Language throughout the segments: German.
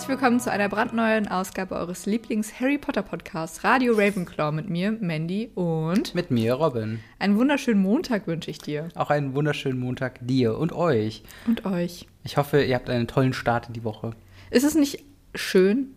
herzlich willkommen zu einer brandneuen Ausgabe eures Lieblings-Harry Potter Podcasts Radio Ravenclaw mit mir, Mandy und mit mir, Robin. Einen wunderschönen Montag wünsche ich dir. Auch einen wunderschönen Montag dir und euch. Und euch. Ich hoffe, ihr habt einen tollen Start in die Woche. Ist es nicht schön,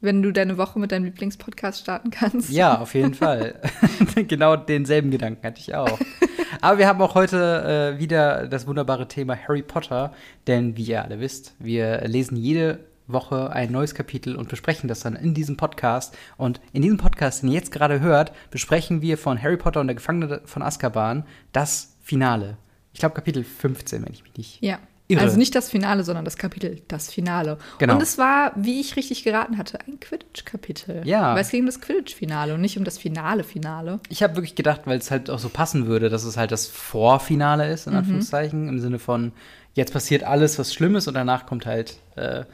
wenn du deine Woche mit deinem Lieblingspodcast starten kannst? Ja, auf jeden Fall. genau denselben Gedanken hatte ich auch. Aber wir haben auch heute äh, wieder das wunderbare Thema Harry Potter, denn wie ihr alle wisst, wir lesen jede Woche ein neues Kapitel und besprechen das dann in diesem Podcast. Und in diesem Podcast, den ihr jetzt gerade hört, besprechen wir von Harry Potter und der Gefangene von Azkaban das Finale. Ich glaube Kapitel 15, wenn ich mich nicht ja. Irre. Also nicht das Finale, sondern das Kapitel, das Finale. Genau. Und es war, wie ich richtig geraten hatte, ein Quidditch-Kapitel. Ja. Weil es ging um das Quidditch-Finale und nicht um das Finale-Finale. Ich habe wirklich gedacht, weil es halt auch so passen würde, dass es halt das Vorfinale ist, in mhm. Anführungszeichen, im Sinne von, jetzt passiert alles, was Schlimmes und danach kommt halt äh,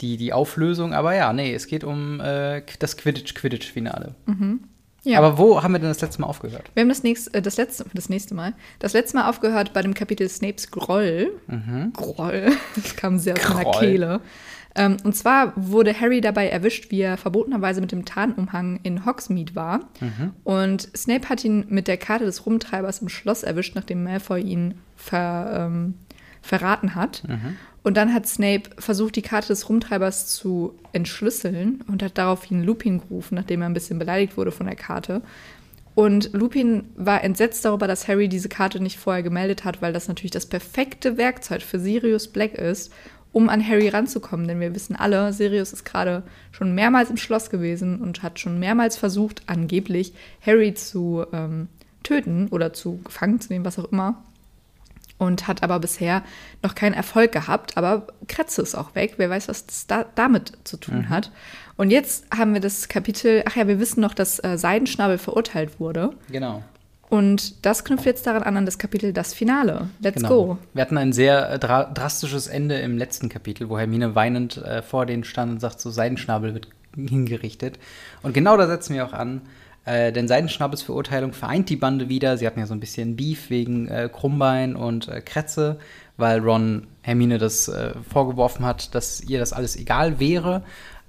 die, die Auflösung. Aber ja, nee, es geht um äh, das Quidditch-Quidditch-Finale. Mhm. Ja. Aber wo haben wir denn das letzte Mal aufgehört? Wir haben das nächste, äh, das letzte, das nächste Mal, das letzte Mal aufgehört bei dem Kapitel Snapes Groll. Mhm. Groll, das kam sehr aus meiner Kehle. Ähm, und zwar wurde Harry dabei erwischt, wie er verbotenerweise mit dem Tarnumhang in Hogsmeade war. Mhm. Und Snape hat ihn mit der Karte des Rumtreibers im Schloss erwischt, nachdem Malfoy ihn ver, ähm, verraten hat. Mhm. Und dann hat Snape versucht, die Karte des Rumtreibers zu entschlüsseln und hat daraufhin Lupin gerufen, nachdem er ein bisschen beleidigt wurde von der Karte. Und Lupin war entsetzt darüber, dass Harry diese Karte nicht vorher gemeldet hat, weil das natürlich das perfekte Werkzeug für Sirius Black ist, um an Harry ranzukommen. Denn wir wissen alle, Sirius ist gerade schon mehrmals im Schloss gewesen und hat schon mehrmals versucht, angeblich Harry zu ähm, töten oder zu gefangen zu nehmen, was auch immer und hat aber bisher noch keinen Erfolg gehabt. Aber Kratze ist auch weg. Wer weiß, was das da, damit zu tun mhm. hat. Und jetzt haben wir das Kapitel, ach ja, wir wissen noch, dass äh, Seidenschnabel verurteilt wurde. Genau. Und das knüpft jetzt daran an, an das Kapitel Das Finale. Let's genau. go. Wir hatten ein sehr äh, dra drastisches Ende im letzten Kapitel, wo Hermine weinend äh, vor denen stand und sagt, so Seidenschnabel wird hingerichtet. Und genau da setzen wir auch an. Äh, denn Seidenschnabels Verurteilung vereint die Bande wieder. Sie hatten ja so ein bisschen Beef wegen äh, Krummbein und äh, Kretze, weil Ron Hermine das äh, vorgeworfen hat, dass ihr das alles egal wäre.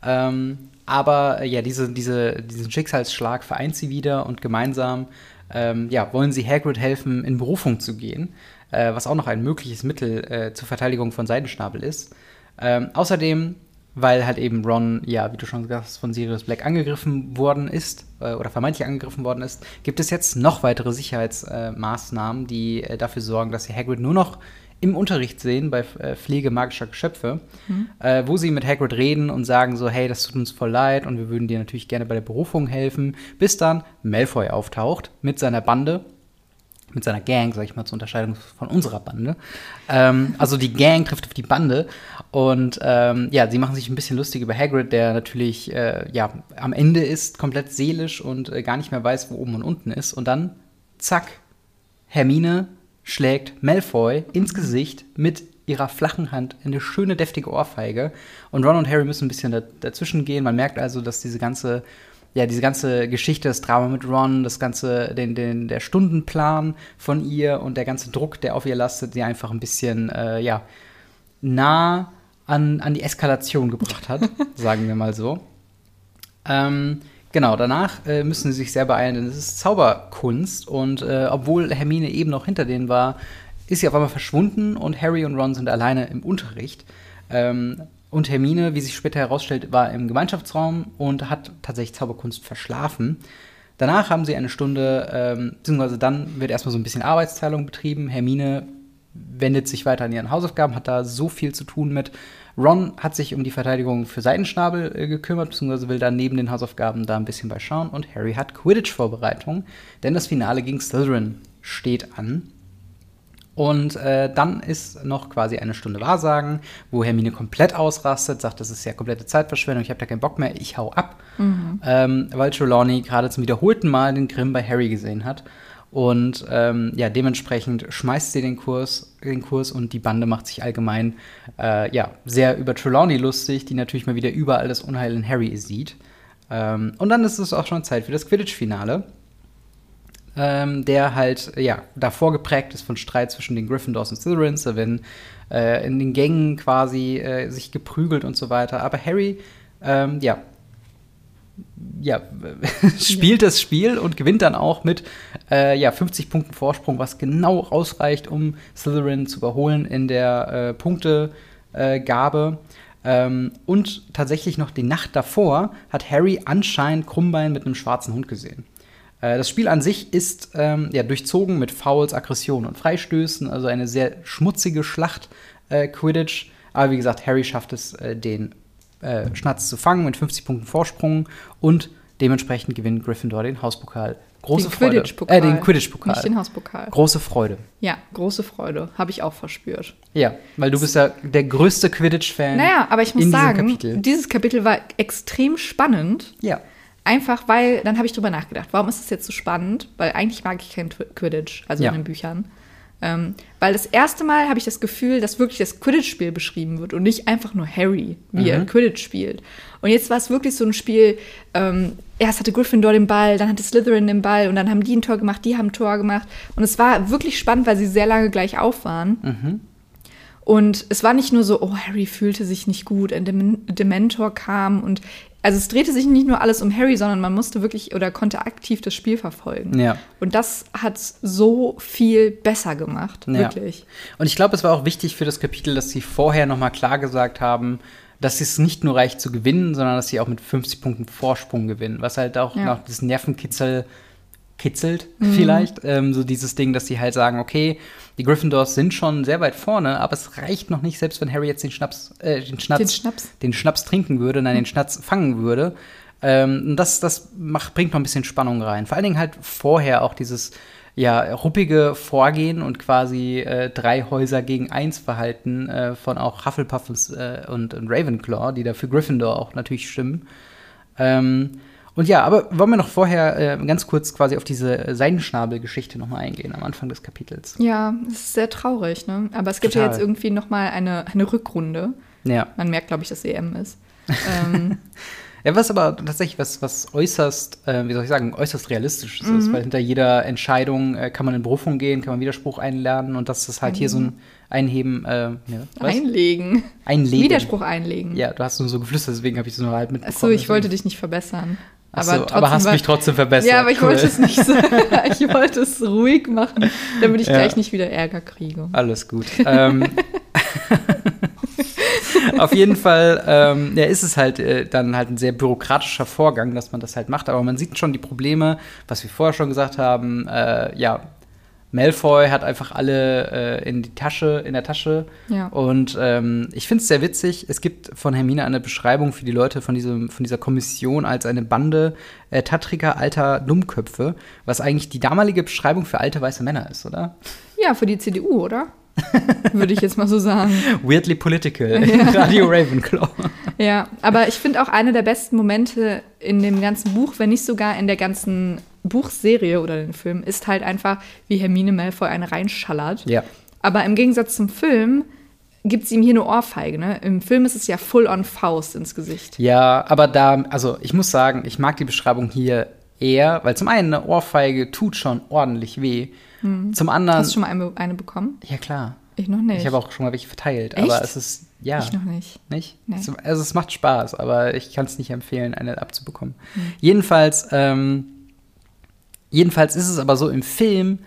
Ähm, aber äh, ja, diese, diese, diesen Schicksalsschlag vereint sie wieder und gemeinsam ähm, ja, wollen sie Hagrid helfen, in Berufung zu gehen, äh, was auch noch ein mögliches Mittel zur Verteidigung von Seidenschnabel ist. Ähm, außerdem weil halt eben Ron, ja, wie du schon gesagt hast, von Sirius Black angegriffen worden ist äh, oder vermeintlich angegriffen worden ist, gibt es jetzt noch weitere Sicherheitsmaßnahmen, äh, die äh, dafür sorgen, dass sie Hagrid nur noch im Unterricht sehen bei äh, Pflege magischer Geschöpfe, mhm. Äh, wo sie mit Hagrid reden und sagen so, hey, das tut uns voll leid und wir würden dir natürlich gerne bei der Berufung helfen, bis dann Malfoy auftaucht mit seiner Bande mit seiner Gang, sag ich mal, zur Unterscheidung von unserer Bande. Ähm, also die Gang trifft auf die Bande und ähm, ja, sie machen sich ein bisschen lustig über Hagrid, der natürlich äh, ja am Ende ist, komplett seelisch und äh, gar nicht mehr weiß, wo oben und unten ist. Und dann, zack, Hermine schlägt Malfoy ins Gesicht mit ihrer flachen Hand eine schöne, deftige Ohrfeige. Und Ron und Harry müssen ein bisschen da, dazwischen gehen. Man merkt also, dass diese ganze ja, diese ganze Geschichte, das Drama mit Ron, das ganze, den, den, der Stundenplan von ihr und der ganze Druck, der auf ihr lastet, sie einfach ein bisschen, äh, ja, nah an, an die Eskalation gebracht hat, sagen wir mal so. Ähm, genau, danach äh, müssen sie sich sehr beeilen, denn es ist Zauberkunst und äh, obwohl Hermine eben noch hinter denen war, ist sie auf einmal verschwunden und Harry und Ron sind alleine im Unterricht. Ähm, und Hermine, wie sich später herausstellt, war im Gemeinschaftsraum und hat tatsächlich Zauberkunst verschlafen. Danach haben sie eine Stunde, ähm, beziehungsweise dann wird erstmal so ein bisschen Arbeitsteilung betrieben. Hermine wendet sich weiter an ihren Hausaufgaben, hat da so viel zu tun mit. Ron hat sich um die Verteidigung für Seidenschnabel äh, gekümmert, beziehungsweise will dann neben den Hausaufgaben da ein bisschen beischauen. Und Harry hat Quidditch-Vorbereitung, denn das Finale gegen Slytherin steht an. Und äh, dann ist noch quasi eine Stunde Wahrsagen, wo Hermine komplett ausrastet, sagt, das ist ja komplette Zeitverschwendung, ich habe da keinen Bock mehr, ich hau ab. Mhm. Ähm, weil Trelawney gerade zum wiederholten Mal den Grimm bei Harry gesehen hat. Und ähm, ja, dementsprechend schmeißt sie den Kurs, den Kurs und die Bande macht sich allgemein äh, ja, sehr über Trelawney lustig, die natürlich mal wieder überall das Unheil in Harry sieht. Ähm, und dann ist es auch schon Zeit für das Quidditch-Finale. ähm, der halt, ja, davor geprägt ist von Streit zwischen den Gryffindors und Slytherins. Da werden äh, in den Gängen quasi äh, sich geprügelt und so weiter. Aber Harry, ähm, ja, ja, spielt das Spiel und gewinnt dann auch mit äh, ja, 50 Punkten Vorsprung, was genau ausreicht, um Slytherin zu überholen in der äh, Punktegabe. Ähm, und tatsächlich noch die Nacht davor hat Harry anscheinend Krummbein mit einem schwarzen Hund gesehen. Äh, das Spiel an sich ist ähm, ja, durchzogen mit Fouls, Aggressionen und Freistößen, also eine sehr schmutzige Schlacht äh, Quidditch. Aber wie gesagt, Harry schafft es, äh, den Schnatz zu fangen mit 50 Punkten Vorsprung und dementsprechend gewinnt Gryffindor den Hauspokal. Große den Freude. Quidditch-Pokal. Äh, den Quidditch-Pokal. Nicht den Hauspokal. Große Freude. Ja, große Freude. Habe ich auch verspürt. Ja, weil du bist ja der größte Quidditch-Fan. Naja, aber ich muss sagen, Kapitel. dieses Kapitel war extrem spannend. Ja. Einfach weil, dann habe ich drüber nachgedacht, warum ist das jetzt so spannend? Weil eigentlich mag ich kein Quidditch, also Ja. in den Büchern. Ähm, weil das erste Mal habe ich das Gefühl, dass wirklich das Quidditch-Spiel beschrieben wird und nicht einfach nur Harry, wie er Quidditch spielt. Und jetzt war es wirklich so ein Spiel, ähm, erst hatte Gryffindor den Ball, dann hatte Slytherin den Ball und dann haben die ein Tor gemacht, die haben ein Tor gemacht. Und es war wirklich spannend, weil sie sehr lange gleich auf waren. Und es war nicht nur so, oh, Harry fühlte sich nicht gut, ein Dem Dementor kam und also es drehte sich nicht nur alles um Harry, sondern man musste wirklich oder konnte aktiv das Spiel verfolgen. Ja. Und das hat so viel besser gemacht, Ja. wirklich. Und ich glaube, es war auch wichtig für das Kapitel, dass sie vorher noch mal klar gesagt haben, dass es nicht nur reicht zu gewinnen, sondern dass sie auch mit 50 Punkten Vorsprung gewinnen. Was halt auch Ja. noch das Nervenkitzel kitzelt, Mhm. vielleicht. Ähm, so dieses Ding, dass sie halt sagen, okay, die Gryffindors sind schon sehr weit vorne, aber es reicht noch nicht, selbst wenn Harry jetzt den Schnaps, äh, den Schnaps, Den Schnaps. den Schnaps trinken würde, nein, den Schnaps fangen würde. Ähm, das das macht, bringt noch ein bisschen Spannung rein. Vor allen Dingen halt vorher auch dieses ja, ruppige Vorgehen und quasi äh, drei Häuser gegen eins Verhalten äh, von auch Hufflepuff und, äh, und, und Ravenclaw, die da für Gryffindor auch natürlich stimmen. Ähm, und ja, aber wollen wir noch vorher äh, ganz kurz quasi auf diese Seidenschnabel-Geschichte nochmal eingehen am Anfang des Kapitels. Ja, es ist sehr traurig, ne? Aber es gibt ja Total. jetzt irgendwie noch mal eine, eine Rückrunde. Ja. Man merkt, glaube ich, dass EM ist. ähm, Ja, was aber tatsächlich was, was äußerst, äh, wie soll ich sagen, äußerst realistisches Mhm. ist, weil hinter jeder Entscheidung äh, kann man in Berufung gehen, kann man Widerspruch einladen und das ist halt hier so ein Einheben, äh, ja, was? einlegen. Einlegen. Widerspruch einlegen. Ja, du hast nur so geflüstert, deswegen habe ich es nur halt mitbekommen. Achso, ich deswegen. wollte dich nicht verbessern. Ach so, aber, hast war- mich trotzdem verbessert. Ja, aber ich Cool. wollte es nicht so. ich wollte es ruhig machen, damit ich Ja. gleich nicht wieder Ärger kriege. Alles gut. ähm, auf jeden Fall ähm, ja, ist es halt äh, dann halt ein sehr bürokratischer Vorgang, dass man das halt macht. Aber man sieht schon die Probleme, was wir vorher schon gesagt haben. Äh, ja, Malfoy hat einfach alle äh, in die Tasche, in der Tasche. Ja. Und ähm, ich finde es sehr witzig. Es gibt von Hermine eine Beschreibung für die Leute von, diesem, von dieser Kommission als eine Bande äh, tattriger alter Dummköpfe, was eigentlich die damalige Beschreibung für alte weiße Männer ist, oder? Ja, für die CDU, oder? Würde ich jetzt mal so sagen. Weirdly Political in Radio Ravenclaw. Ja, aber ich finde auch eine der besten Momente in dem ganzen Buch, wenn nicht sogar in der ganzen Buchserie oder den Film, ist halt einfach, wie Hermine Malfoy eine reinschallert. Ja. Aber im Gegensatz zum Film gibt es ihm hier eine Ohrfeige. Ne? Im Film ist es ja full on Faust ins Gesicht. Ja, aber da, also ich muss sagen, ich mag die Beschreibung hier eher, weil zum einen eine Ohrfeige tut schon ordentlich weh. Zum anderen. Hast du schon mal eine, eine bekommen? ja, klar. Ich noch nicht. Ich habe auch schon mal welche verteilt, Echt? aber es ist, ja. Ich noch nicht. Nicht? Nee. Es- Also es macht Spaß, aber ich kann es nicht empfehlen, eine abzubekommen. Hm. Jedenfalls, ähm, jedenfalls ist es aber so, im Film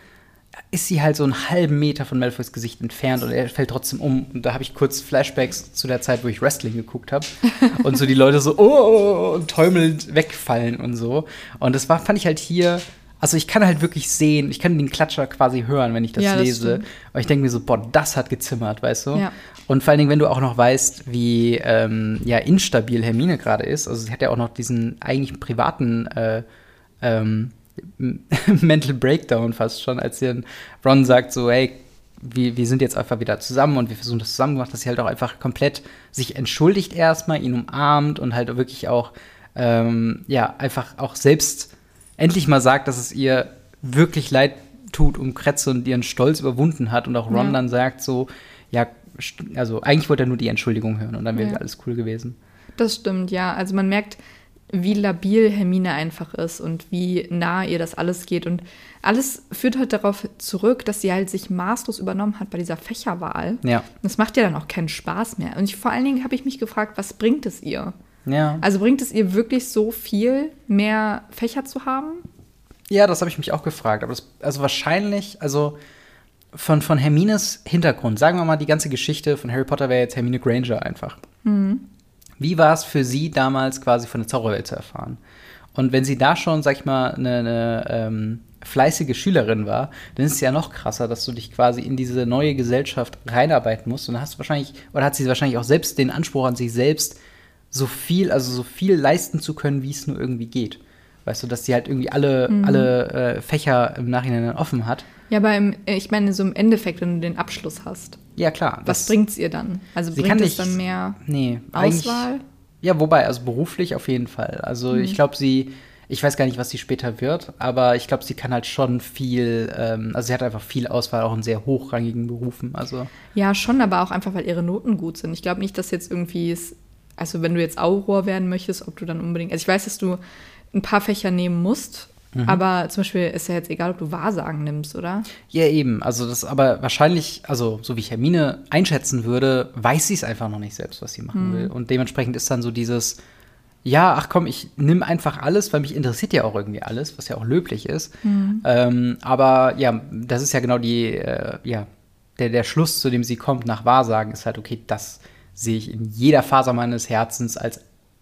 ist sie halt so einen halben Meter von Malfoys Gesicht entfernt und er fällt trotzdem um. Und da habe ich kurz Flashbacks zu der Zeit, wo ich Wrestling geguckt habe. und so die Leute so, oh, oh, oh, und teumelnd wegfallen und so. Und das war, fand ich halt hier, also ich kann halt wirklich sehen, ich kann den Klatscher quasi hören, wenn ich das Ja, das lese. stimmt. Aber ich denke mir so, boah, das hat gezimmert, weißt du? Ja. Und vor allen Dingen, wenn du auch noch weißt, wie ähm, ja, instabil Hermine gerade ist. Also sie hat ja auch noch diesen eigentlich privaten äh, ähm, Mental Breakdown fast schon, als dann Ron sagt so, hey, wir, wir sind jetzt einfach wieder zusammen und wir versuchen das zusammen gemacht, dass sie halt auch einfach komplett sich entschuldigt erstmal, ihn umarmt und halt wirklich auch, ähm, ja, einfach auch selbst endlich mal sagt, dass es ihr wirklich leid tut um Kretze und ihren Stolz überwunden hat und auch Ron Ja. dann sagt so, ja, also eigentlich wollte er nur die Entschuldigung hören und dann wäre Ja. alles cool gewesen. Das stimmt, ja. Also man merkt, wie labil Hermine einfach ist und wie nah ihr das alles geht. Und alles führt halt darauf zurück, dass sie halt sich maßlos übernommen hat bei dieser Fächerwahl. Ja. Das macht ja dann auch keinen Spaß mehr. Und ich, vor allen Dingen habe ich mich gefragt, was bringt es ihr? Ja. Also bringt es ihr wirklich so viel, mehr Fächer zu haben? Ja, das habe ich mich auch gefragt. Aber das, also wahrscheinlich, also von, von Hermines Hintergrund, sagen wir mal, die ganze Geschichte von Harry Potter wäre jetzt Hermine Granger einfach. Wie war es für sie damals quasi von der Zauberwelt zu erfahren? Und wenn sie da schon, sag ich mal, eine, eine ähm, fleißige Schülerin war, dann ist es ja noch krasser, dass du dich quasi in diese neue Gesellschaft reinarbeiten musst. Und dann hast du wahrscheinlich, oder hat sie wahrscheinlich auch selbst den Anspruch an sich selbst, so viel, also so viel leisten zu können, wie es nur irgendwie geht. Weißt du, dass sie halt irgendwie alle, alle äh, Fächer im Nachhinein dann offen hat. Ja, aber im, ich meine, so im Endeffekt, wenn du den Abschluss hast, Ja, klar. was bringt es ihr dann? Also bringt kann es nicht- dann mehr Nee, Auswahl? Ja, wobei, also beruflich auf jeden Fall. Also Mhm. ich glaube, sie, ich weiß gar nicht, was sie später wird, aber ich glaube, sie kann halt schon viel, ähm, also sie hat einfach viel Auswahl, auch in sehr hochrangigen Berufen. Also Ja, schon, aber auch einfach, weil ihre Noten gut sind. Ich glaube nicht, dass jetzt irgendwie es, also wenn du jetzt Auror werden möchtest, ob du dann unbedingt, also ich weiß, dass du ein paar Fächer nehmen musst, Mhm. aber zum Beispiel ist ja jetzt egal, ob du Wahrsagen nimmst, oder? ja, eben. Also das aber wahrscheinlich, also so wie ich Hermine einschätzen würde, weiß sie es einfach noch nicht selbst, was sie machen will. Und dementsprechend ist dann so dieses, ja, ach komm, ich nimm einfach alles, weil mich interessiert ja auch irgendwie alles, was ja auch löblich ist. Ähm, aber ja, das ist ja genau die, äh, ja, der, der Schluss, zu dem sie kommt nach Wahrsagen, ist halt, okay, das sehe ich in jeder Faser meines Herzens als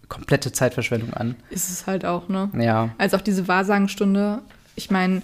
komplette Zeitverschwendung an. Ist es halt auch, ne? Ja. Als auch diese Wahrsagenstunde, ich meine,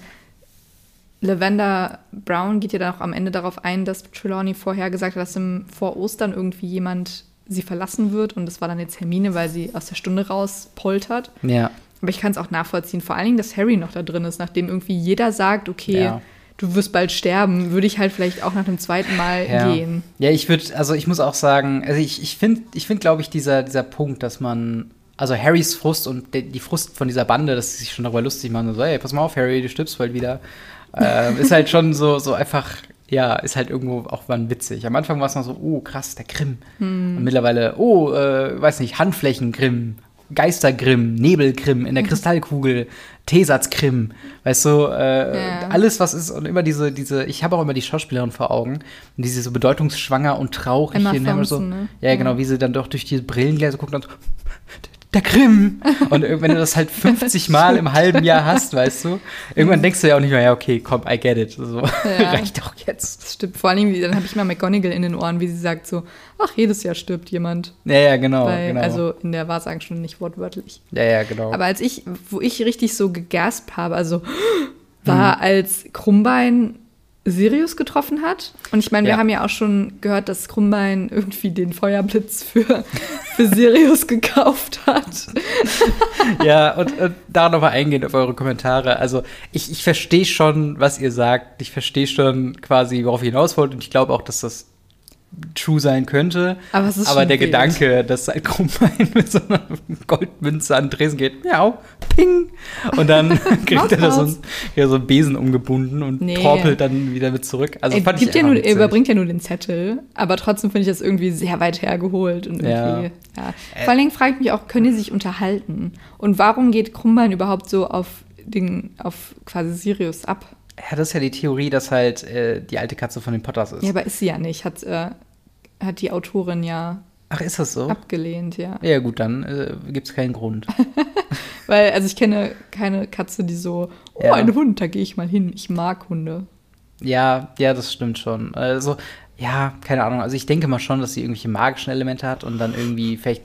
Lavender Brown geht ja dann auch am Ende darauf ein, dass Trelawney vorher gesagt hat, dass im, vor Ostern irgendwie jemand sie verlassen wird und das war dann jetzt Hermine, weil sie aus der Stunde raus poltert. Ja. Aber ich kann es auch nachvollziehen, vor allen Dingen, dass Harry noch da drin ist, nachdem irgendwie jeder sagt, okay, Ja. Du wirst bald sterben, würde ich halt vielleicht auch nach dem zweiten Mal Ja, gehen. ja ich würde, also ich muss auch sagen, also ich, ich finde, ich find, glaube ich, dieser, dieser Punkt, dass man, also Harrys Frust und de, die Frust von dieser Bande, dass sie sich schon darüber lustig machen, so, ey, pass mal auf, Harry, du stirbst bald wieder, ähm, ist halt schon so, so einfach, ja, ist halt irgendwo auch mal witzig. Am Anfang war es noch so, oh, krass, der Grimm. Und mittlerweile, oh, äh, weiß nicht, Handflächengrimm. Geistergrimm, Nebelgrimm in der Kristallkugel, Tesatzgrimm, weißt du, äh, Ja. alles was ist und immer diese, diese, ich habe auch immer die Schauspielerin vor Augen, die sie so bedeutungsschwanger und traurig Emma in immer so, Thompson, ne? ja, genau, wie sie dann doch durch diese Brillengläser guckt und so, der Grimm. Und wenn du das halt 50 Mal im halben Jahr hast, weißt du, irgendwann denkst du ja auch nicht mehr, ja, okay, komm, I get it. So, Ja. reicht doch jetzt. Das stimmt. Vor allen Dingen, wie- dann habe ich mal McGonagall in den Ohren, wie sie sagt so, ach, jedes Jahr stirbt jemand. Ja, ja, genau, Weil, genau. Also in der Wahrsagenstunde nicht wortwörtlich. ja, ja, genau. Aber als ich, wo ich richtig so gegaspt habe, also war, als Krummbein Sirius getroffen hat. Und ich meine, wir Ja. haben ja auch schon gehört, dass Krummbein irgendwie den Feuerblitz für, für Sirius gekauft hat. ja, und, und da nochmal eingehend auf eure Kommentare. Also, ich, ich verstehe schon, was ihr sagt. Ich verstehe schon quasi, worauf ihr hinaus wollt. Und ich glaube auch, dass das true sein könnte. Aber es ist Aber der wild. Gedanke, dass ein Krummbein mit so einer Goldmünze an den Tresen geht, miau, ping. Und dann kriegt er da so, ein, ja, so einen Besen umgebunden und Nee. torpelt dann wieder mit zurück. Also er, fand gibt ich ja nur, er überbringt ja nur den Zettel, aber trotzdem finde ich das irgendwie sehr weit hergeholt. Und Ja. ja. Vor allen Dingen frage ich mich auch, können die sich unterhalten? Und warum geht Krummbein überhaupt so auf, den, auf quasi Sirius ab? Ja, das ist ja die Theorie, dass halt äh, die alte Katze von den Potters ist. Ja, aber ist sie ja nicht. Hat, äh, hat die Autorin ja Ach, ist das so? abgelehnt, ja. Ja, gut, dann äh, gibt es keinen Grund. Weil, also ich kenne keine Katze, die so, oh, Ja. ein Hund, da gehe ich mal hin. Ich mag Hunde. Ja, ja, das stimmt schon. Also, ja, keine Ahnung. Also ich denke mal schon, dass sie irgendwelche magischen Elemente hat und dann irgendwie, vielleicht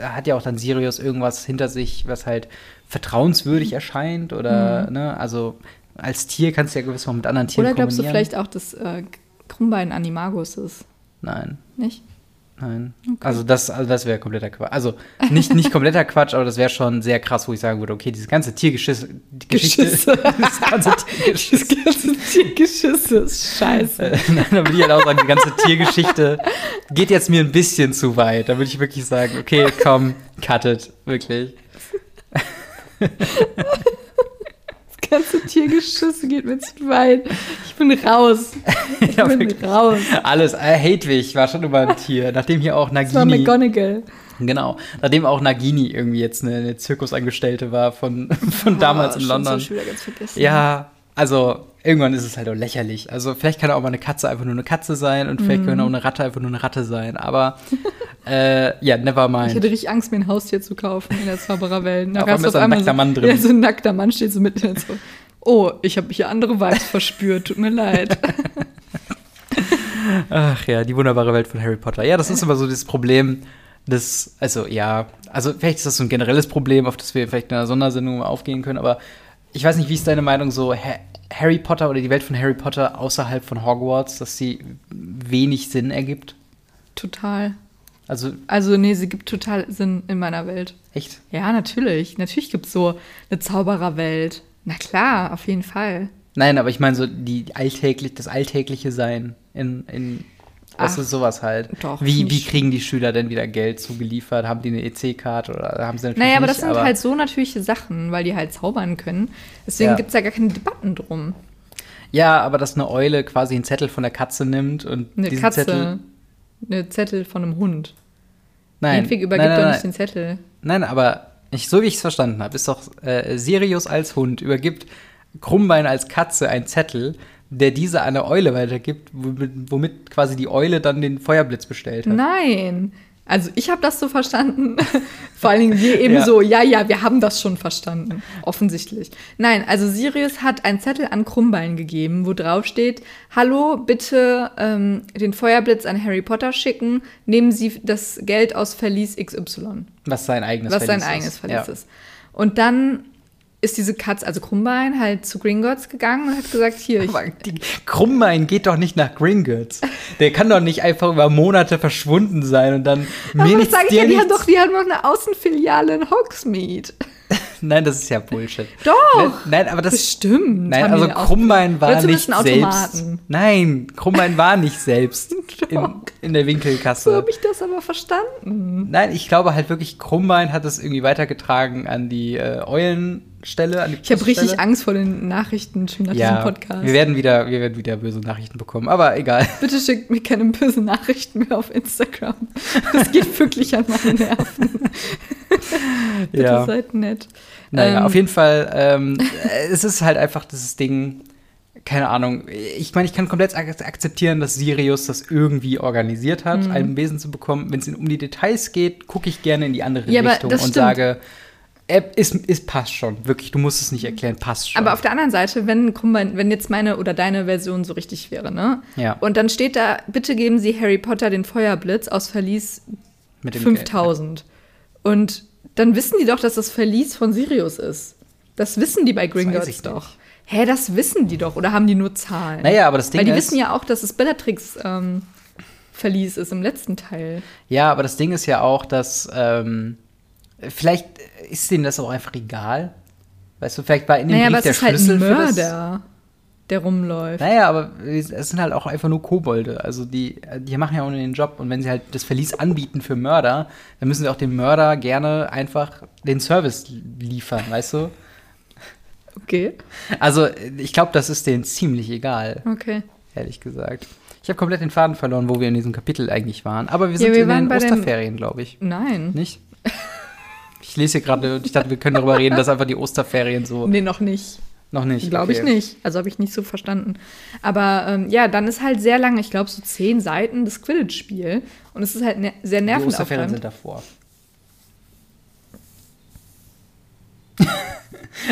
hat ja auch dann Sirius irgendwas hinter sich, was halt vertrauenswürdig erscheint oder, ne, also als Tier kannst du ja gewiss mal mit anderen Tieren Oder glaubst du vielleicht auch, dass äh, Krummbein Animagus ist? Nein, Nicht? nein. Also das, also das wäre kompletter Quatsch. Also nicht, nicht kompletter Quatsch, aber das wäre schon sehr krass, wo ich sagen würde, okay, diese ganze Tiergeschichte, die Geschichte, Geschisse. das ganze Tiergeschiss, Das ganze Tiergeschiss ist scheiße. Äh, Nein, da würde ich halt auch sagen, die ganze Tiergeschichte geht jetzt mir ein bisschen zu weit. Da würde ich wirklich sagen, okay, komm, cut it, wirklich. Das ganze Tiergeschiss geht mir zu weit. Ich bin raus. Ich Ja, bin wirklich. raus. Alles, äh, Hedwig war schon immer ein Tier, nachdem hier auch Das war Nagini, McGonagall. Genau. Nachdem auch Nagini irgendwie jetzt eine, eine Zirkusangestellte war von, von damals Oh, in stimmt, London. Ich wieder ganz vergessen. Ja, also irgendwann ist es halt auch lächerlich. Also vielleicht kann auch mal eine Katze einfach nur eine Katze sein und vielleicht kann auch eine Ratte einfach nur eine Ratte sein. Aber äh, ja, never Ich mind. hatte richtig Angst, mir ein Haustier zu kaufen in der Zaubererwelt. Da Auf gab's einmal ist ein nackter so, Mann drin. Ja, so ein nackter Mann steht so mitten in so. Oh, ich habe hier andere Vibes verspürt. Tut mir leid. Ach ja, die wunderbare Welt von Harry Potter. Ja, das ist immer so das Problem. Das, also ja, also vielleicht ist das so ein generelles Problem, auf das wir vielleicht in einer Sondersendung mal aufgehen können, aber ich weiß nicht, wie ist deine Meinung so, Ha- Harry Potter oder die Welt von Harry Potter außerhalb von Hogwarts, dass sie wenig Sinn ergibt? Total. Also Also, nee, sie gibt total Sinn in meiner Welt. echt? Ja, natürlich. Natürlich gibt es so eine Zaubererwelt. Na klar, auf jeden Fall. Nein, aber ich meine so die alltäglich, das alltägliche Sein in, in Ach, ist sowas halt? doch, wie, wie kriegen die Schüler denn wieder Geld zugeliefert? Haben die eine EC-Karte oder haben sie natürlich Naja, aber nicht, das sind halt so natürliche Sachen, weil die halt zaubern können. Deswegen Ja. gibt es ja gar keine Debatten drum. Ja, aber dass eine Eule quasi einen Zettel von der Katze nimmt und Eine diesen Katze, Zettel. eine Zettel von einem Hund. Nein, Hedwig übergibt nein, doch nein, nicht den Zettel. nein, aber ich, so wie ich es verstanden habe, ist doch äh, Sirius als Hund übergibt Krummbein als Katze einen Zettel, der diese an eine Eule weitergibt, womit, womit quasi die Eule dann den Feuerblitz bestellt hat. Nein. Also ich habe das so verstanden. Vor allen Dingen wir eben Ja. so, ja, ja, wir haben das schon verstanden. Offensichtlich. Nein, also Sirius hat einen Zettel an Krummbein gegeben, wo drauf steht, hallo, bitte ähm, den Feuerblitz an Harry Potter schicken, nehmen Sie das Geld aus Verlies XY. Was sein eigenes was sein Verlies eigenes ist. Verlies ja. ist. Und dann ist diese Katze, also Krummbein, halt zu Gringotts gegangen und hat gesagt, hier, ich, Krummbein geht doch nicht nach Gringotts. Der kann doch nicht einfach über Monate verschwunden sein und dann aber mir was nichts, sag ich ja, die haben doch, die haben doch eine Außenfiliale in Hogsmeade. Nein, das ist ja Bullshit. Doch. Nein, nein aber das Bestimmt. Nein, also Krummbein war nicht selbst. Nein, Krummbein war nicht selbst in, in der So Winkelkasse. habe ich das aber verstanden. Nein, ich glaube halt wirklich, Krummbein hat es irgendwie weitergetragen an die äh, Eulenstelle, an die Ich habe richtig. Angst vor den Nachrichten schon nach Ja, diesem Podcast. wir werden, wieder, wir werden wieder böse Nachrichten bekommen, aber egal. Bitte schickt mir keine bösen Nachrichten mehr auf Instagram. Das geht wirklich an meine Nerven. Bitte Ja. seid nett. Naja, Ähm, auf jeden Fall, ähm, es ist halt einfach dieses Ding, keine Ahnung. Ich meine, ich kann komplett ak akzeptieren, dass Sirius das irgendwie organisiert hat, Mhm. ein Wesen zu bekommen. Wenn es um die Details geht, gucke ich gerne in die andere Ja, Richtung und stimmt. sage, äh, es, es passt schon. Wirklich, du musst es nicht erklären, passt schon. Aber auf der anderen Seite, wenn, wenn jetzt meine oder deine Version so richtig wäre, ne? Ja. Und dann steht da, bitte geben Sie Harry Potter den Feuerblitz aus Verlies Mit dem 5000. Und dann wissen die doch, dass das Verlies von Sirius ist. Das wissen die bei Gringotts nicht. doch. Hä, das wissen die doch. Oder haben die nur Zahlen? Naja, aber das Ding Weil die ist, wissen ja auch, dass es Bellatrix ähm, Verlies ist im letzten Teil. Ja, aber das Ding ist ja auch, dass ähm, vielleicht ist denen das auch einfach egal. Weißt du, vielleicht war in dem Naja, aber Brief es der ist halt ein Schlüssel für das. Mörder, der rumläuft. Naja, aber es sind halt auch einfach nur Kobolde. Also die, die machen ja auch nur den Job. Und wenn sie halt das Verlies anbieten für Mörder, dann müssen sie auch dem Mörder gerne einfach den Service liefern, weißt du? Okay, Also ich glaube, das ist denen ziemlich egal, okay. ehrlich gesagt. Ich habe komplett den Faden verloren, wo wir in diesem Kapitel eigentlich waren. Aber wir Ja, sind wir in den- Osterferien, glaube ich. Nein. Nicht? Ich lese hier gerade und ich dachte, wir können darüber reden, dass einfach die Osterferien so. Nee, noch nicht. Noch nicht. Glaube ich okay. nicht. Also habe ich nicht so verstanden. Aber ähm, ja, dann ist halt sehr lange, ich glaube so zehn Seiten das Quidditch-Spiel. Und es ist halt ne sehr Die Osterferien sind davor.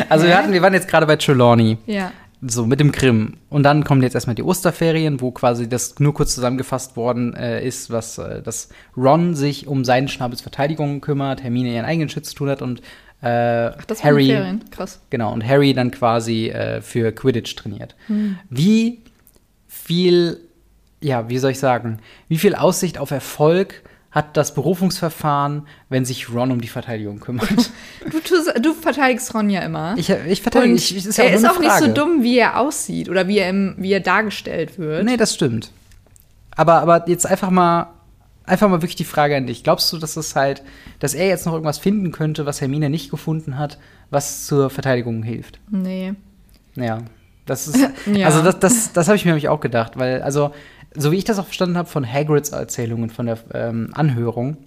also wir, hatten, wir waren jetzt gerade bei Trelawney, Ja. So mit dem Grimm. Und dann kommen jetzt erstmal die Osterferien, wo quasi das nur kurz zusammengefasst worden äh, ist, was äh, dass Ron sich um seinen Schnabels Verteidigung kümmert, Hermine ihren eigenen Schutz zu tun hat und äh, Ach, das Harry Ferien. Krass. Genau, und Harry dann quasi äh, für Quidditch trainiert. Hm. Wie viel, ja, wie soll ich sagen, wie viel Aussicht auf Erfolg hat das Berufungsverfahren, wenn sich Ron um die Verteidigung kümmert? Du, tust, du verteidigst Ron ja immer. Ich, ich verteidige, ich, ist ja er auch ist auch nicht so dumm, wie er aussieht oder wie er, im, wie er dargestellt wird. Nee, das stimmt. Aber, aber jetzt einfach mal, einfach mal wirklich die Frage an dich. Glaubst du, dass es halt, dass er jetzt noch irgendwas finden könnte, was Hermine nicht gefunden hat, was zur Verteidigung hilft? Nee. Ja, das ist, Ja. also das, das, das habe ich mir nämlich auch gedacht, weil, also, so wie ich das auch verstanden habe von Hagrids Erzählungen von der ähm, Anhörung,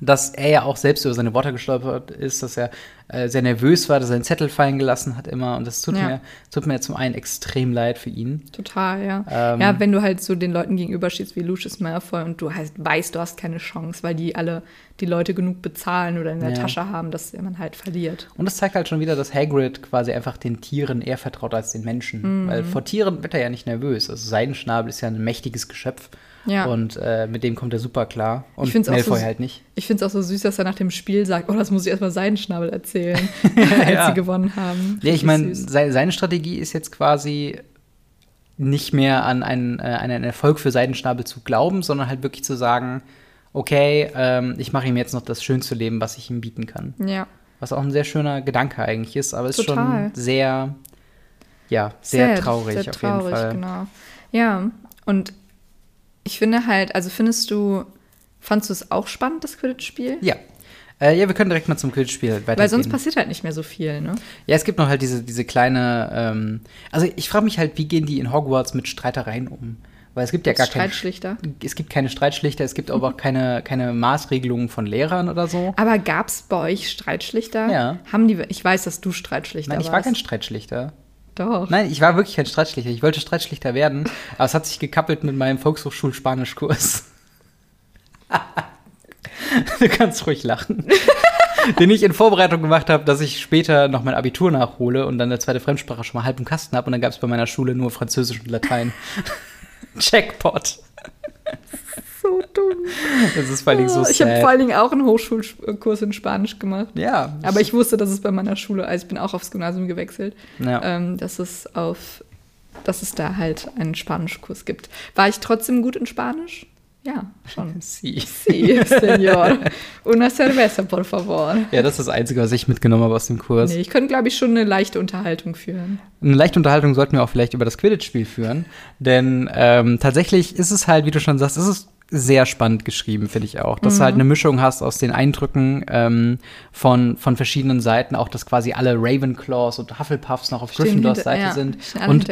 dass er ja auch selbst über seine Worte gestolpert ist, dass er äh, sehr nervös war, dass er einen Zettel fallen gelassen hat immer. Und das tut, Ja. mir, tut mir zum einen extrem leid für ihn. Total, ja. Ähm. ja, wenn du halt so den Leuten gegenüberstehst wie Lucius Malfoy und du halt weißt, du hast keine Chance, weil die alle die Leute genug bezahlen oder in der Ja. Tasche haben, dass man halt verliert. Und das zeigt halt schon wieder, dass Hagrid quasi einfach den Tieren eher vertraut als den Menschen. Mhm. Weil vor Tieren wird er ja nicht nervös. Also Seidenschnabel ist ja ein mächtiges Geschöpf. Ja. Und äh, mit dem kommt er super klar. Und Ich find's Malfoy so- halt nicht. Ich finde es auch so süß, dass er nach dem Spiel sagt, oh, das muss ich erstmal Seidenschnabel erzählen, als Ja. sie gewonnen haben. Ja, ich meine, süß. se seine Strategie ist jetzt quasi nicht mehr an einen, äh, an einen Erfolg für Seidenschnabel zu glauben, sondern halt wirklich zu sagen, okay, ähm, ich mache ihm jetzt noch das schönste Leben, was ich ihm bieten kann. Ja, Was auch ein sehr schöner Gedanke eigentlich ist, aber ist Total. schon sehr, ja, sehr Sad, traurig sehr auf jeden traurig, Fall. Genau. Ja, und ich finde halt, also findest du, fandst du es auch spannend, das Quidditch-Spiel? Ja. Äh, ja, wir können direkt mal zum Quidditch-Spiel weitergehen. Weil sonst passiert halt nicht mehr so viel, ne? Ja, es gibt noch halt diese, diese kleine, ähm, also ich frage mich halt, wie gehen die in Hogwarts mit Streitereien um? Weil es gibt ja gar keine, Streitschlichter. es gibt keine Streitschlichter, es gibt aber auch keine, keine Maßregelungen von Lehrern oder so. Aber gab es bei euch Streitschlichter? Ja. Haben die, ich weiß, dass du Streitschlichter Nein, ich war warst. kein Streitschlichter. Doch. Nein, ich war wirklich kein Streitschlichter. Ich wollte Streitschlichter werden, aber es hat sich gekappelt mit meinem Volkshochschul-Spanischkurs. du kannst ruhig lachen. Den ich in Vorbereitung gemacht habe, dass ich später noch mein Abitur nachhole und dann eine zweite Fremdsprache schon mal halb im Kasten habe und dann gab es bei meiner Schule nur Französisch und Latein. Jackpot. So dumm. Das ist vor allen Dingen so Ah, ich habe sad. vor allen Dingen auch einen Hochschulkurs in Spanisch gemacht. ja. Aber ich wusste, dass es bei meiner Schule, also ich bin auch aufs Gymnasium gewechselt, Ja. ähm, dass es auf, dass es da halt einen Spanischkurs gibt. War ich trotzdem gut in Spanisch? Ja, schon. Sie. Sí, señor. Una cerveza, por favor. Ja, das ist das Einzige, was ich mitgenommen habe aus dem Kurs. Nee, ich könnte, glaube ich, schon eine leichte Unterhaltung führen. Eine leichte Unterhaltung sollten wir auch vielleicht über das Quidditch-Spiel führen. Denn ähm, tatsächlich ist es halt, wie du schon sagst, ist es sehr spannend geschrieben, finde ich auch. Dass du halt eine Mischung hast aus den Eindrücken ähm, von, von verschiedenen Seiten, auch dass quasi alle Ravenclaws und Hufflepuffs noch auf Gryffindors Seite ja, sind. Und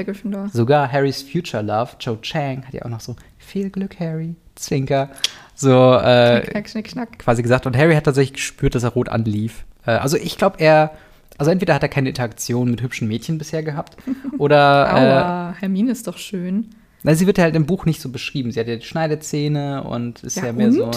sogar Harrys Future Love, Joe Chang, hat ja auch noch so viel Glück, Harry, Zwinker. So äh, Knack, schnick, schnack. quasi gesagt. Und Harry hat tatsächlich gespürt, dass er rot anlief. Äh, also ich glaube, er, also entweder hat er keine Interaktion mit hübschen Mädchen bisher gehabt oder äh, Aua, Hermine ist doch schön. na, sie wird halt im Buch nicht so beschrieben. Sie hat ja die Schneidezähne und ist ja, Ja, mehr und? so.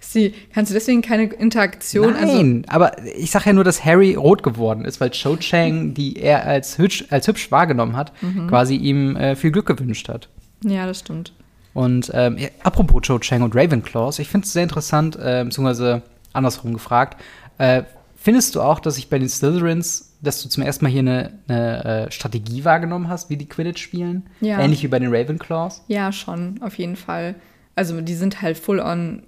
Ist sie, kannst du deswegen keine Interaktion? Also, Nein, aber ich sag ja nur, dass Harry rot geworden ist, weil Cho Chang, die er als hübsch, als hübsch wahrgenommen hat, Mhm. quasi ihm äh, viel Glück gewünscht hat. ja, das stimmt. Und ähm, ja, apropos Cho Chang und Ravenclaws, ich finde es sehr interessant, äh, beziehungsweise andersrum gefragt. Äh, findest du auch, dass sich bei den Slytherins, dass du zum ersten Mal hier eine, eine äh, Strategie wahrgenommen hast, wie die Quidditch spielen? Ja. Ähnlich wie bei den Ravenclaws? Ja, schon, auf jeden Fall. Also die sind halt full on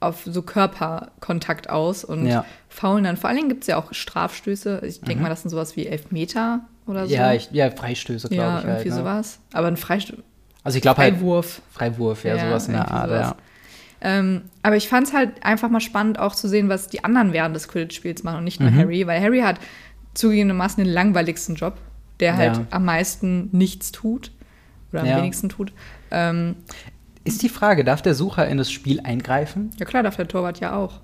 auf so Körperkontakt aus und Ja. faulen dann. Vor allen Dingen gibt es ja auch Strafstöße. Ich denke mal, das sind sowas wie Elfmeter oder so. Mhm. Ja, ich, ja, Freistöße, glaube ja ich. irgendwie halt, ne? sowas. Aber ein Freistoß. Also ich glaube halt Freiwurf. Freiwurf, ja, Ja, sowas in der Art, sowas. ja. Ähm, aber ich fand es halt einfach mal spannend, auch zu sehen, was die anderen während des Quidditch-Spiels machen und nicht nur Mhm. Harry, weil Harry hat zugegebenermaßen den langweiligsten Job, der halt Ja. am meisten nichts tut oder am Ja. wenigsten tut. Ähm, Ist die Frage, darf der Sucher in das Spiel eingreifen? ja klar, darf der Torwart ja auch.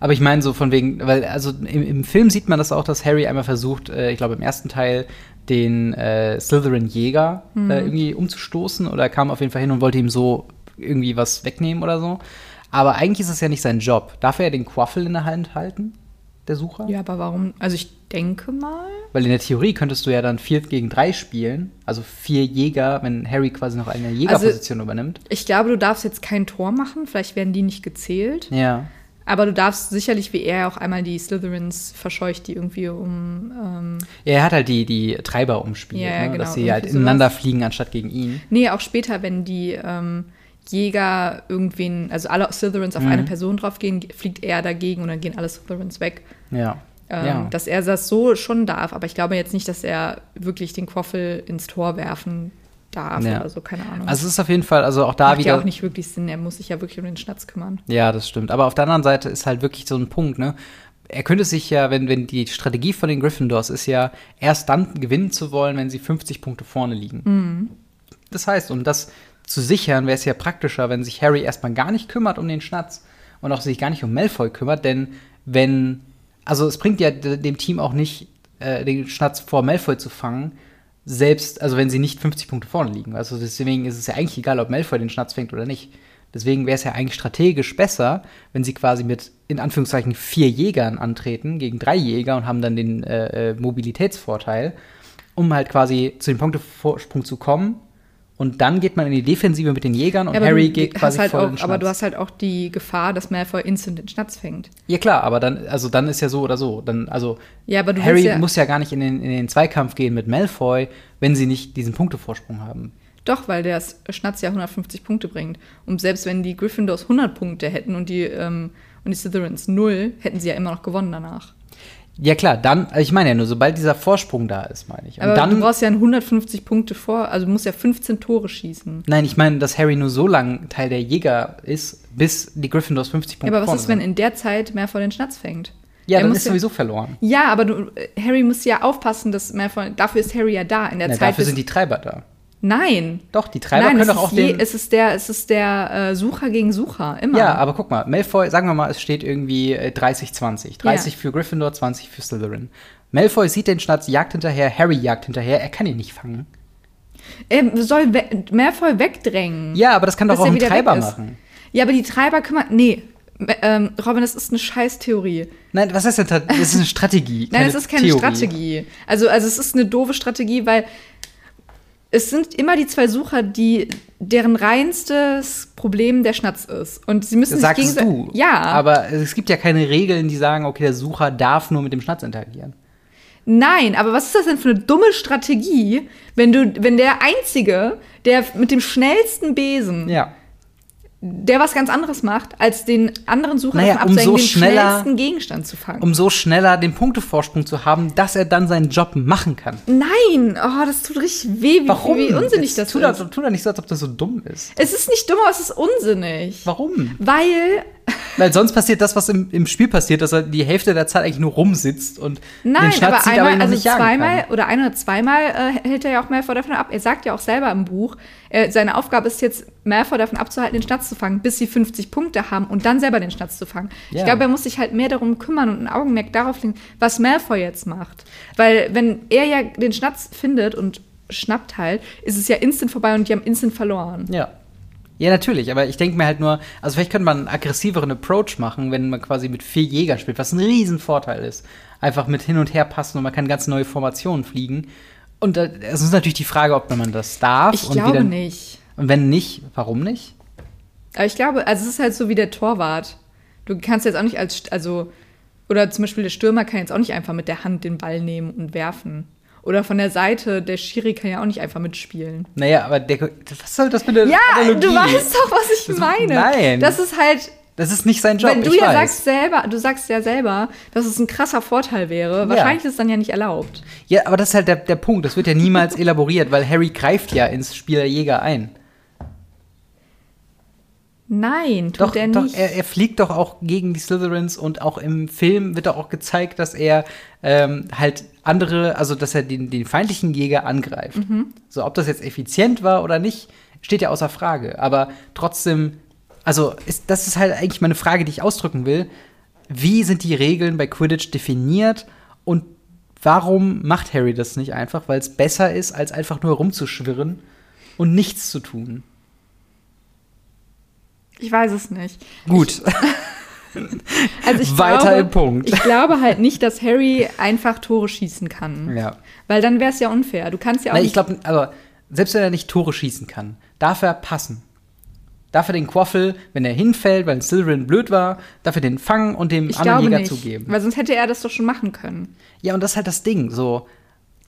Aber ich meine so von wegen, weil also im, im Film sieht man das auch, dass Harry einmal versucht, äh, ich glaube im ersten Teil den äh, Slytherin-Jäger Mhm. äh, irgendwie umzustoßen oder er kam auf jeden Fall hin und wollte ihm so irgendwie was wegnehmen oder so. Aber eigentlich ist es ja nicht sein Job. Darf er den Quaffel in der Hand halten, der Sucher? Ja, aber warum? Also ich denke mal. Weil in der Theorie könntest du ja dann 4 gegen 3 spielen, also vier Jäger, wenn Harry quasi noch eine Jägerposition übernimmt. Ich glaube, du darfst jetzt kein Tor machen, vielleicht werden die nicht gezählt. Ja. Aber du darfst sicherlich, wie er auch einmal die Slytherins verscheucht, die irgendwie um. Ähm, Ja, er hat halt die, die Treiber umspielt, Ja, ne? genau, dass sie halt ineinander sowas. fliegen, anstatt gegen ihn. nee, auch später, wenn die ähm, Jäger irgendwen, also alle Slytherins auf Mhm. eine Person draufgehen, fliegt er dagegen und dann gehen alle Slytherins weg. Ja. Ähm, ja. Dass er das so schon darf, aber ich glaube jetzt nicht, dass er wirklich den Quaffel ins Tor werfen darf Ja. oder so, keine Ahnung. Also es ist auf jeden Fall, also auch da Macht wieder. ja auch nicht wirklich Sinn, er muss sich ja wirklich um den Schnatz kümmern. Ja, das stimmt. Aber auf der anderen Seite ist halt wirklich so ein Punkt, ne? Er könnte sich ja, wenn, wenn die Strategie von den Gryffindors ist ja, erst dann gewinnen zu wollen, wenn sie 50 Punkte vorne liegen. Mhm. Das heißt, um das zu sichern, wäre es ja praktischer, wenn sich Harry erstmal gar nicht kümmert um den Schnatz und auch sich gar nicht um Malfoy kümmert, denn wenn, also es bringt ja dem Team auch nicht, äh, den Schnatz vor Malfoy zu fangen, selbst, also wenn sie nicht 50 Punkte vorne liegen. Also deswegen ist es ja eigentlich egal, ob Malfoy den Schnatz fängt oder nicht. Deswegen wäre es ja eigentlich strategisch besser, wenn sie quasi mit in Anführungszeichen vier Jägern antreten gegen drei Jäger und haben dann den äh, äh Mobilitätsvorteil, um halt quasi zu dem Punktevorsprung zu kommen und dann geht man in die Defensive mit den Jägern und ja, Harry geht quasi halt voll auch, Aber du hast halt auch die Gefahr, dass Malfoy instant den Schnatz fängt. Ja klar, aber dann, also dann ist ja so oder so. Dann, also ja, Harry ja muss ja gar nicht in den, in den Zweikampf gehen mit Malfoy, wenn sie nicht diesen Punktevorsprung haben. Doch, weil der Schnatz ja 150 Punkte bringt. Und selbst wenn die Gryffindors 100 Punkte hätten und die, ähm, und die Slytherins 0, hätten sie ja immer noch gewonnen danach. Ja klar, dann, also ich meine ja nur, sobald dieser Vorsprung da ist, meine ich. Und Aber dann, du brauchst ja 150 Punkte vor, also du musst ja 15 Tore schießen. Nein, ich meine, dass Harry nur so lange Teil der Jäger ist, bis die Gryffindors 50 Punkte Ja, aber was ist, wenn in der Zeit mehr vor den Schnatz fängt? Ja, er dann ist ja, sowieso verloren. Ja, aber du, Harry muss ja aufpassen, dass mehr von, dafür ist Harry ja da in der Na, Zeit. Dafür sind die Treiber da. Nein. Doch, die Treiber Nein, können doch auch je, den. Es ist der, es ist der äh, Sucher gegen Sucher, immer. Ja, aber guck mal, Malfoy, sagen wir mal, es steht irgendwie 30-20. Äh, 30 ja. für Gryffindor, 20 für Slytherin. Malfoy sieht den Schnatz, jagt hinterher, Harry jagt hinterher, er kann ihn nicht fangen. Er soll we Malfoy wegdrängen. Ja, aber das kann doch auch ein Treiber machen. Ja, aber die Treiber kümmern. Nee, ähm, Robin, das ist eine Scheißtheorie. Nein, was heißt denn? Das ist eine Strategie. Nein, es ist keine Theorie. Strategie. Also, also es ist eine doofe Strategie, weil es sind immer die zwei Sucher, die deren reinstes Problem der Schnatz ist. Und sie müssen Sagst sich gegenseitig. du. Ja. Aber es gibt ja keine Regeln, die sagen, okay, der Sucher darf nur mit dem Schnatz interagieren. Nein, aber was ist das denn für eine dumme Strategie, wenn du, wenn der Einzige, der mit dem schnellsten Besen ja der was ganz anderes macht, als den anderen Sucher naja, um so den schneller, schnellsten Gegenstand zu fangen. Um so schneller den Punktevorsprung zu haben, dass er dann seinen Job machen kann. Nein, oh, das tut richtig weh, wie, Warum? wie unsinnig das, das ist. Tu doch nicht so, als ob das so dumm ist. Es ist nicht dumm, aber es ist unsinnig. Warum? Weil weil sonst passiert das, was im, im Spiel passiert, dass er die Hälfte der Zeit eigentlich nur rumsitzt und Nein, den aber einmal, aber also zweimal oder ein oder zweimal äh, hält er ja auch Malfoy davon ab. Er sagt ja auch selber im Buch, äh, seine Aufgabe ist jetzt, Malfoy davon abzuhalten, den Schnatz zu fangen, bis sie 50 Punkte haben und dann selber den Schnatz zu fangen. Ja. Ich glaube, er muss sich halt mehr darum kümmern und ein Augenmerk darauf legen, was Malfoy jetzt macht. Weil wenn er ja den Schnatz findet und schnappt halt, ist es ja instant vorbei und die haben instant verloren. Ja. Ja, natürlich, aber ich denke mir halt nur, also vielleicht könnte man einen aggressiveren Approach machen, wenn man quasi mit vier Jägern spielt, was ein Riesenvorteil ist. Einfach mit hin und her passen und man kann ganz neue Formationen fliegen. Und äh, es ist natürlich die Frage, ob man das darf. Ich glaube wieder, nicht. Und wenn nicht, warum nicht? Aber ich glaube, also es ist halt so wie der Torwart. Du kannst jetzt auch nicht als, also, oder zum Beispiel der Stürmer kann jetzt auch nicht einfach mit der Hand den Ball nehmen und werfen. Oder von der Seite, der Schiri kann ja auch nicht einfach mitspielen. Naja, aber der, was soll das mit der Ja, Analogie? du weißt doch, was ich das, meine. Nein. Das ist halt. Das ist nicht sein Job. Weil du ja weiß. sagst selber, du sagst ja selber, dass es ein krasser Vorteil wäre. Wahrscheinlich ja. ist es dann ja nicht erlaubt. Ja, aber das ist halt der, der Punkt. Das wird ja niemals elaboriert, weil Harry greift ja ins Spiel der Jäger ein. Nein, tut doch, er doch, nicht. Er, er, fliegt doch auch gegen die Slytherins und auch im Film wird doch auch gezeigt, dass er ähm, halt andere, also dass er den, den feindlichen Jäger angreift. Mhm. So, ob das jetzt effizient war oder nicht, steht ja außer Frage. Aber trotzdem, also ist, das ist halt eigentlich meine Frage, die ich ausdrücken will. Wie sind die Regeln bei Quidditch definiert und warum macht Harry das nicht einfach? Weil es besser ist, als einfach nur rumzuschwirren und nichts zu tun. Ich weiß es nicht. Gut. Also ich Weiter glaube, im Punkt. Ich glaube halt nicht, dass Harry einfach Tore schießen kann. Ja. Weil dann wäre es ja unfair. Du kannst ja auch. Na, ich glaube, aber selbst wenn er nicht Tore schießen kann, darf er passen. Darf er den Quaffel, wenn er hinfällt, weil Slytherin blöd war, darf er den fangen und dem ich anderen Jäger nicht, zugeben. Weil sonst hätte er das doch schon machen können. Ja, und das ist halt das Ding. So,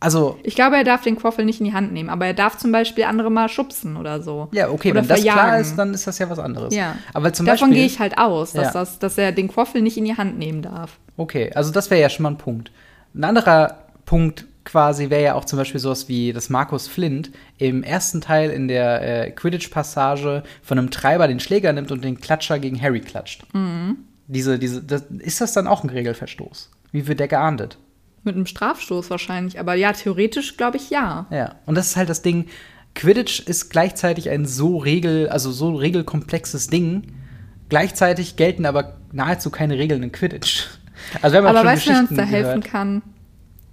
also. Ich glaube, er darf den Quaffel nicht in die Hand nehmen, aber er darf zum Beispiel andere mal schubsen oder so. Ja, okay, oder wenn verjagen. das klar ist, dann ist das ja was anderes. Ja. Aber zum Davon gehe ich halt aus, dass, ja. das, dass er den Quaffel nicht in die Hand nehmen darf. Okay, also das wäre ja schon mal ein Punkt. Ein anderer Punkt quasi wäre ja auch zum Beispiel sowas wie, dass Markus Flint im ersten Teil in der äh, Quidditch-Passage von einem Treiber den Schläger nimmt und den Klatscher gegen Harry klatscht. Mhm. Diese, diese, das, ist das dann auch ein Regelverstoß? Wie wird der geahndet? Mit einem Strafstoß wahrscheinlich, aber ja, theoretisch glaube ich ja. Ja, und das ist halt das Ding. Quidditch ist gleichzeitig ein so regel, also so regelkomplexes Ding, gleichzeitig gelten aber nahezu keine Regeln in Quidditch. Also wir haben Aber schon weißt du, wer uns da helfen gehört. kann?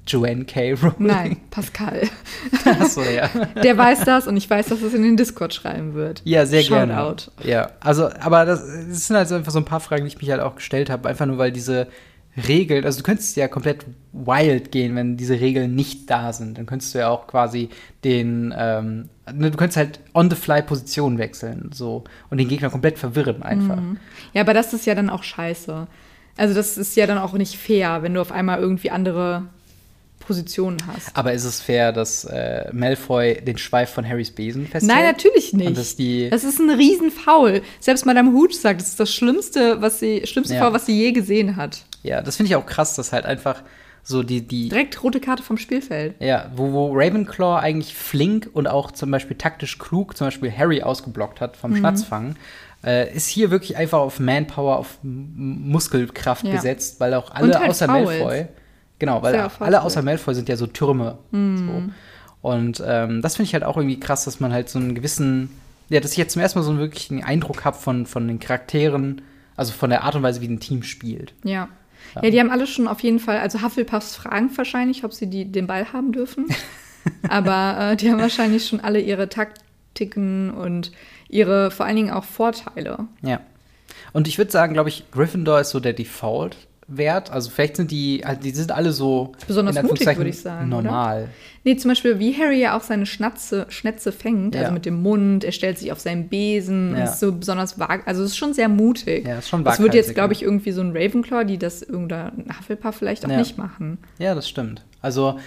Joanne K. Rowling. Nein, Pascal. Achso, ja. Der weiß das und ich weiß, dass es in den Discord schreiben wird. Ja, sehr Shout gerne. out. Ja, also, aber das, das sind halt so einfach so ein paar Fragen, die ich mich halt auch gestellt habe. Einfach nur, weil diese Regeln, also du könntest ja komplett wild gehen, wenn diese Regeln nicht da sind. Dann könntest du ja auch quasi den, ähm, ne, du könntest halt on the fly Position wechseln, so. Und den Gegner komplett verwirren einfach. Ja, aber das ist ja dann auch scheiße. Also das ist ja dann auch nicht fair, wenn du auf einmal irgendwie andere Positionen hast. Aber ist es fair, dass äh, Malfoy den Schweif von Harrys Besen festhält? Nein, natürlich nicht. Das ist ein Riesenfaul. Selbst Madame Hooch sagt, das ist das Schlimmste, was sie, schlimmste Ja. Foul, was sie je gesehen hat. Ja, das finde ich auch krass, dass halt einfach so die, die, Direkt rote Karte vom Spielfeld. Ja, wo, wo Ravenclaw eigentlich flink und auch zum Beispiel taktisch klug zum Beispiel Harry ausgeblockt hat Mhm. vom Schnatzfang, äh, ist hier wirklich einfach auf Manpower, auf Muskelkraft Ja. gesetzt, weil auch alle halt außer Fouls. Malfoy, genau, weil Sehr alle außer Malfoy sind ja so Türme. So. Und ähm, das finde ich halt auch irgendwie krass, dass man halt so einen gewissen, ja, dass ich jetzt zum ersten Mal so einen wirklichen Eindruck habe von, von den Charakteren, also von der Art und Weise, wie ein Team spielt. Ja. Ja, die haben alle schon auf jeden Fall, also Hufflepuffs fragen wahrscheinlich, ob sie die, den Ball haben dürfen. Aber äh, die haben wahrscheinlich schon alle ihre Taktiken und ihre vor allen Dingen auch Vorteile. Ja. Und ich würde sagen, glaube ich, Gryffindor ist so der Default-Wert. Also vielleicht sind die, also die sind alle so Besonders mutig, würde ich sagen, oder? Normal. Nee, zum Beispiel, wie Harry ja auch seine Schnatze, Schnätze fängt, Ja. also mit dem Mund, er stellt sich auf seinen Besen, Ja. ist so besonders vag, also es ist schon sehr mutig. Ja, ist schon Das wird jetzt, waghalsig, glaube ich, irgendwie so ein Ravenclaw, die das irgendein Hufflepuff vielleicht auch Ja. nicht machen. Ja, das stimmt. Also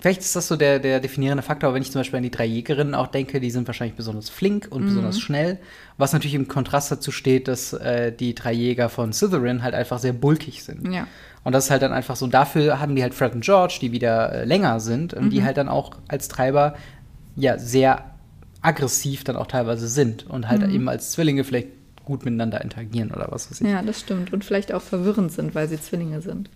vielleicht ist das so der, der definierende Faktor, aber wenn ich zum Beispiel an die drei Jägerinnen auch denke, die sind wahrscheinlich besonders flink und Mhm. besonders schnell. Was natürlich im Kontrast dazu steht, dass äh, die drei Jäger von Slytherin halt einfach sehr bulkig sind. Ja. Und das ist halt dann einfach so, dafür haben die halt Fred und George, die wieder äh, länger sind und Mhm. die halt dann auch als Treiber ja sehr aggressiv dann auch teilweise sind und halt Mhm. eben als Zwillinge vielleicht gut miteinander interagieren oder was weiß ich. Ja, das stimmt. Und vielleicht auch verwirrend sind, weil sie Zwillinge sind.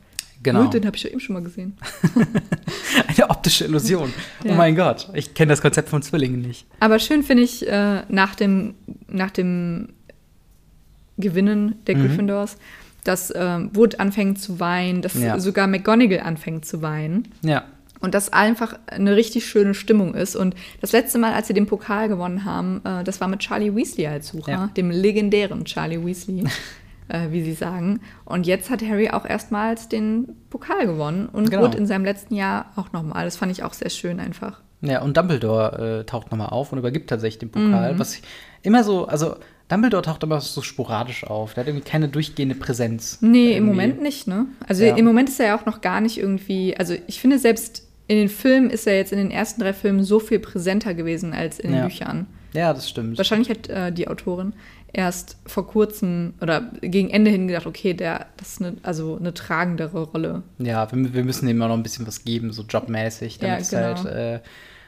Genau. Den habe ich ja eben schon mal gesehen. Eine optische Illusion. Ja. Oh mein Gott, ich kenne das Konzept von Zwillingen nicht. Aber schön finde ich äh, nach, dem, nach dem Gewinnen der Mhm. Gryffindors, dass ähm, Wood anfängt zu weinen, dass Ja. sogar McGonagall anfängt zu weinen. Ja. Und das einfach eine richtig schöne Stimmung ist. Und das letzte Mal, als sie den Pokal gewonnen haben, äh, das war mit Charlie Weasley als Sucher, Ja. dem legendären Charlie Weasley, äh, wie sie sagen. Und jetzt hat Harry auch erstmals den Pokal gewonnen und Genau. In seinem letzten Jahr auch nochmal. Das fand ich auch sehr schön einfach. Ja, und Dumbledore äh, taucht nochmal auf und übergibt tatsächlich den Mhm. Pokal. Was ich immer so, also Dumbledore taucht immer so sporadisch auf. Der hat irgendwie keine durchgehende Präsenz. Nee, im Irgendwie. Moment nicht, ne? Also Ja. im Moment ist er ja auch noch gar nicht irgendwie, also ich finde selbst in den Filmen ist er jetzt in den ersten drei Filmen so viel präsenter gewesen als in den Ja. Büchern. Ja, das stimmt. Wahrscheinlich hat äh, die Autorin erst vor kurzem oder gegen Ende hin gedacht, okay, der, das ist eine, also eine tragendere Rolle. Ja, wir, wir müssen ihm auch noch ein bisschen was geben, so jobmäßig, damit Ja, es genau. halt, äh,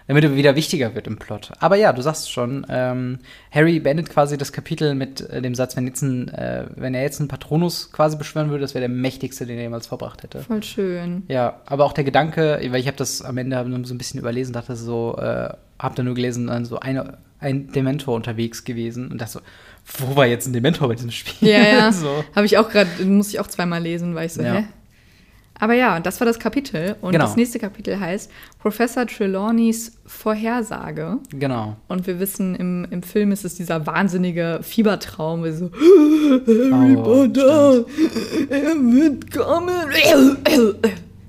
damit er wieder wichtiger wird im Plot. Aber ja, du sagst schon, ähm, Harry beendet quasi das Kapitel mit äh, dem Satz, wenn, jetzt ein, äh, wenn er jetzt einen Patronus quasi beschwören würde, das wäre der mächtigste, den er jemals verbracht hätte. Voll schön. Ja, aber auch der Gedanke, weil ich habe das am Ende so ein bisschen überlesen, dachte so, äh, hab da nur gelesen, dann so eine, ein Dementor unterwegs gewesen und dachte so, wo war jetzt ein Dementor bei diesem Spiel? Ja, ja. so. Habe ich auch gerade, muss ich auch zweimal lesen, weil ich so, Ja. hä? Aber ja, das war das Kapitel. Und Genau. das nächste Kapitel heißt Professor Trelawneys Vorhersage. Genau. Und wir wissen, im, im Film ist es dieser wahnsinnige Fiebertraum, wie so, Harry Oh, Potter, er wird kommen.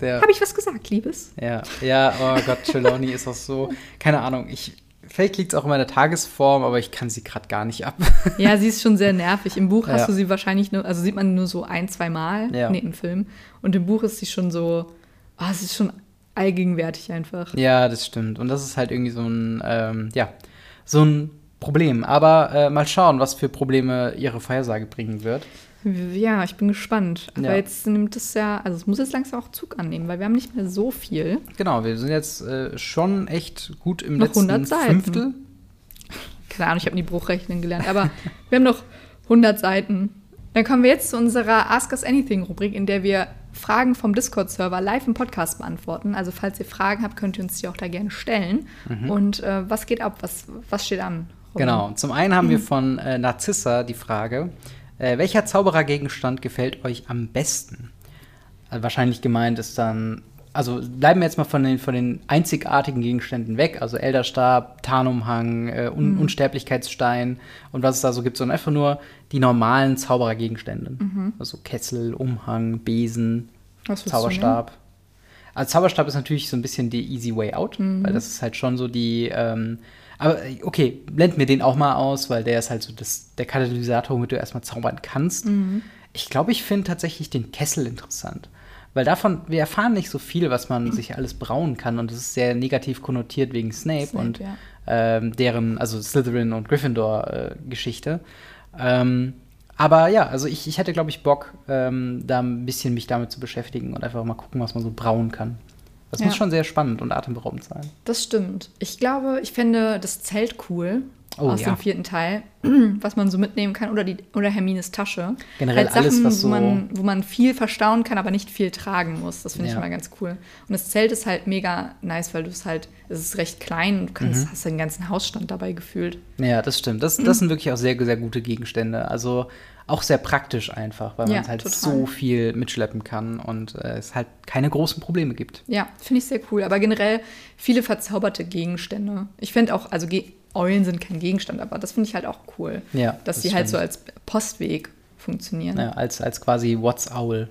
Habe ich was gesagt, Liebes? Ja, ja, oh Gott, Trelawney ist auch so, keine Ahnung, ich, vielleicht liegt es auch in meiner Tagesform, aber ich kann sie gerade gar nicht ab. Ja, sie ist schon sehr nervig. Im Buch hast Ja. du sie wahrscheinlich nur, also sieht man nur so ein, zwei Mal, Ja. nee, im Film. Und im Buch ist sie schon so, ah, es ist schon allgegenwärtig einfach. ja, das stimmt. Und das ist halt irgendwie so ein, ähm, ja, so ein Problem. Aber äh, mal schauen, was für Probleme ihre Vorhersage bringen wird. Ja, ich bin gespannt. Aber Ja. jetzt nimmt es ja, also es muss jetzt langsam auch Zug annehmen, weil wir haben nicht mehr so viel. Genau, wir sind jetzt äh, schon echt gut im Noch letzten 100 Seiten. Fünftel. Keine Ahnung, ich habe nie Bruchrechnen gelernt, aber wir haben noch 100 Seiten. Dann kommen wir jetzt zu unserer Ask Us Anything Rubrik, in der wir Fragen vom Discord-Server live im Podcast beantworten. Also falls ihr Fragen habt, könnt ihr uns die auch da gerne stellen. Und äh, was geht ab? Was, was steht an? Robin? Genau. Zum einen haben wir von äh, Narzissa die Frage, Äh, welcher Zauberergegenstand gefällt euch am besten? Also wahrscheinlich gemeint ist dann, also bleiben wir jetzt mal von den, von den einzigartigen Gegenständen weg, also Elderstab, Tarnumhang, äh, Un mhm. Unsterblichkeitsstein und was es da so gibt, sondern einfach nur die normalen Zauberergegenstände. Mhm. Also Kessel, Umhang, Besen, Zauberstab. Also Zauberstab ist natürlich so ein bisschen die easy way out, mhm. weil das ist halt schon so die ähm, aber okay, blend mir den auch mal aus, weil der ist halt so das, der Katalysator, womit du erstmal zaubern kannst. Mhm. Ich glaube, ich finde tatsächlich den Kessel interessant. Weil davon, wir erfahren nicht so viel, was man sich alles brauen kann. Und es ist sehr negativ konnotiert wegen Snape, Snape und ja. ähm, deren, also Slytherin und Gryffindor-Geschichte. Äh, ähm, aber ja, also ich, ich hätte, glaube ich, Bock, ähm, da ein bisschen mich damit zu beschäftigen und einfach mal gucken, was man so brauen kann. Das ja. muss schon sehr spannend und atemberaubend sein. Das stimmt. Ich glaube, ich finde das Zelt cool oh, aus ja. dem vierten Teil, was man so mitnehmen kann, oder, die, oder Hermines Tasche. Generell halt alles, was so wo man, wo man viel verstauen kann, aber nicht viel tragen muss. Das finde ja. ich immer ganz cool. Und das Zelt ist halt mega nice, weil du es halt, es ist recht klein und du kannst, mhm. hast den ganzen Hausstand dabei gefühlt. Ja, das stimmt. Das, das sind wirklich auch sehr, sehr gute Gegenstände. Also auch sehr praktisch einfach, weil man ja, halt total. so viel mitschleppen kann und äh, es halt keine großen Probleme gibt. Ja, finde ich sehr cool. Aber generell viele verzauberte Gegenstände. Ich finde auch, also Ge Eulen sind kein Gegenstand, aber das finde ich halt auch cool. Ja. Dass das sie halt so als Postweg funktionieren. Ja, als, als quasi What's-Owl.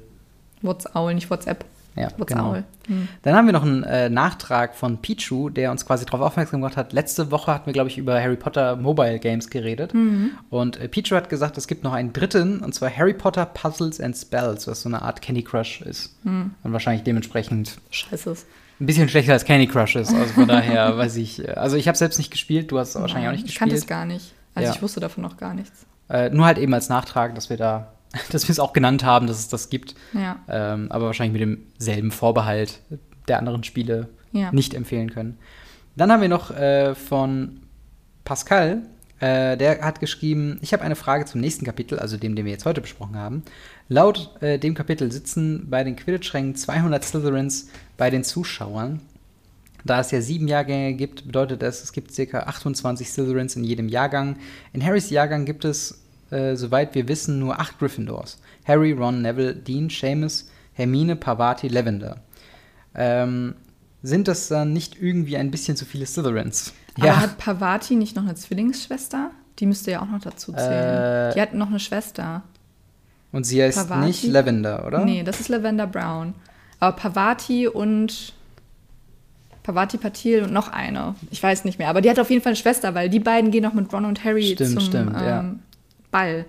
What's-Owl, nicht WhatsApp. Ja, genau. Hm. Dann haben wir noch einen äh, Nachtrag von Pichu, der uns quasi darauf aufmerksam gemacht hat. Letzte Woche hatten wir, glaube ich, über Harry Potter Mobile Games geredet. Mhm. Und äh, Pichu hat gesagt, es gibt noch einen dritten, und zwar Harry Potter Puzzles and Spells, was so eine Art Candy Crush ist. Mhm. Und wahrscheinlich dementsprechend. Scheiße. Ein bisschen schlechter als Candy Crush ist. Also von daher weiß ich. Äh, also ich habe selbst nicht gespielt, du hast es wahrscheinlich auch nicht gespielt. Ich kannte es gar nicht. Also ja. ich wusste davon noch gar nichts. Äh, nur halt eben als Nachtrag, dass wir da dass wir es auch genannt haben, dass es das gibt. Ja. Ähm, aber wahrscheinlich mit demselben Vorbehalt der anderen Spiele ja. nicht empfehlen können. Dann haben wir noch äh, von Pascal, äh, der hat geschrieben, ich habe eine Frage zum nächsten Kapitel, also dem, den wir jetzt heute besprochen haben. Laut äh, dem Kapitel sitzen bei den Quidditch-Rängen 200 Slytherins bei den Zuschauern. Da es ja sieben Jahrgänge gibt, bedeutet das, es gibt ca. 28 Slytherins in jedem Jahrgang. In Harrys Jahrgang gibt es äh, soweit wir wissen, nur acht Gryffindors. Harry, Ron, Neville, Dean, Seamus, Hermine, Pavati, Lavender. Ähm, sind das dann nicht irgendwie ein bisschen zu viele Slytherins? Aber ja. hat Pavati nicht noch eine Zwillingsschwester? Die müsste ja auch noch dazu zählen. Äh, die hat noch eine Schwester. Und sie heißt Pavati? nicht Lavender, oder? Nee, das ist Lavender Brown. Aber Pavati und Pavati Patil und noch eine. Ich weiß nicht mehr. Aber die hat auf jeden Fall eine Schwester, weil die beiden gehen noch mit Ron und Harry stimmt, zum stimmt, ähm, ja. Ball